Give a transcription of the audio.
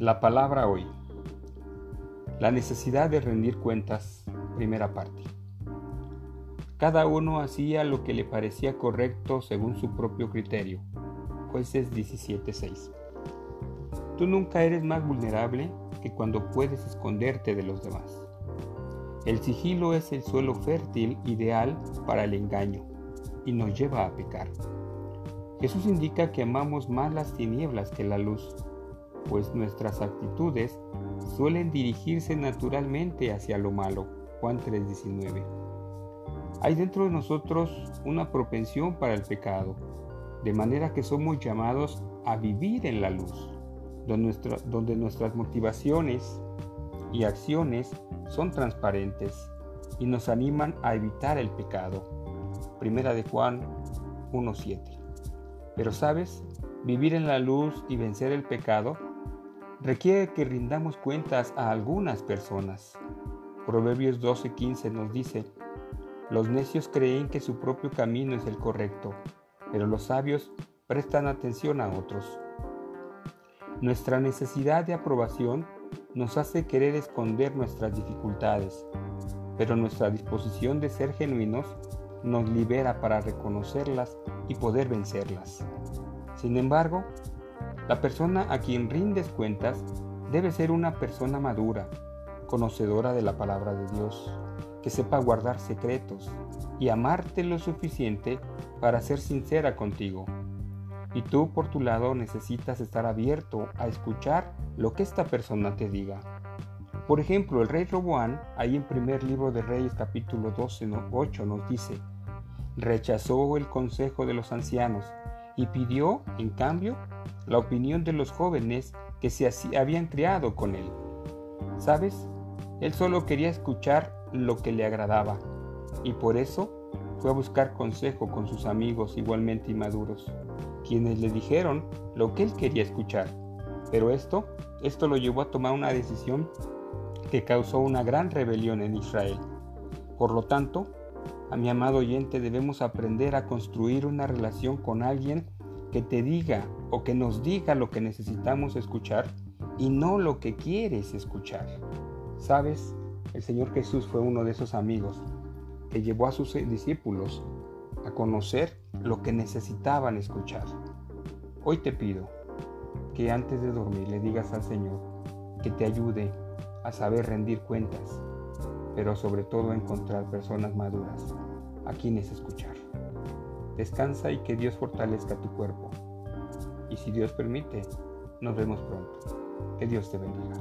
La palabra hoy. La necesidad de rendir cuentas, primera parte. Cada uno hacía lo que le parecía correcto según su propio criterio. Jueces 17:6. Tú nunca eres más vulnerable que cuando puedes esconderte de los demás. El sigilo es el suelo fértil ideal para el engaño y nos lleva a pecar. Jesús indica que amamos más las tinieblas que la luz pues nuestras actitudes suelen dirigirse naturalmente hacia lo malo. Juan 3:19. Hay dentro de nosotros una propensión para el pecado, de manera que somos llamados a vivir en la luz, donde, nuestras motivaciones y acciones son transparentes y nos animan a evitar el pecado. Primera de Juan 1:7. Pero sabes, vivir en la luz y vencer el pecado requiere que rindamos cuentas a algunas personas. Proverbios 12:15 nos dice, los necios creen que su propio camino es el correcto, pero los sabios prestan atención a otros. Nuestra necesidad de aprobación nos hace querer esconder nuestras dificultades, pero nuestra disposición de ser genuinos nos libera para reconocerlas y poder vencerlas. Sin embargo, la persona a quien rindes cuentas debe ser una persona madura, conocedora de la palabra de Dios, que sepa guardar secretos y amarte lo suficiente para ser sincera contigo. Y tú por tu lado necesitas estar abierto a escuchar lo que esta persona te diga. Por ejemplo, el rey Roboán, ahí en primer libro de Reyes capítulo 12, 8 nos dice, rechazó el consejo de los ancianos y pidió, en cambio, la opinión de los jóvenes que se habían criado con él. ¿Sabes? Él solo quería escuchar lo que le agradaba y por eso fue a buscar consejo con sus amigos igualmente inmaduros, quienes le dijeron lo que él quería escuchar. Pero esto, esto lo llevó a tomar una decisión que causó una gran rebelión en Israel. Por lo tanto, a mi amado oyente debemos aprender a construir una relación con alguien que te diga o que nos diga lo que necesitamos escuchar y no lo que quieres escuchar. ¿Sabes? El Señor Jesús fue uno de esos amigos que llevó a sus discípulos a conocer lo que necesitaban escuchar. Hoy te pido que antes de dormir le digas al Señor que te ayude a saber rendir cuentas, pero sobre todo encontrar personas maduras a quienes escuchar. Descansa y que Dios fortalezca tu cuerpo. Y si Dios permite, nos vemos pronto. Que Dios te bendiga.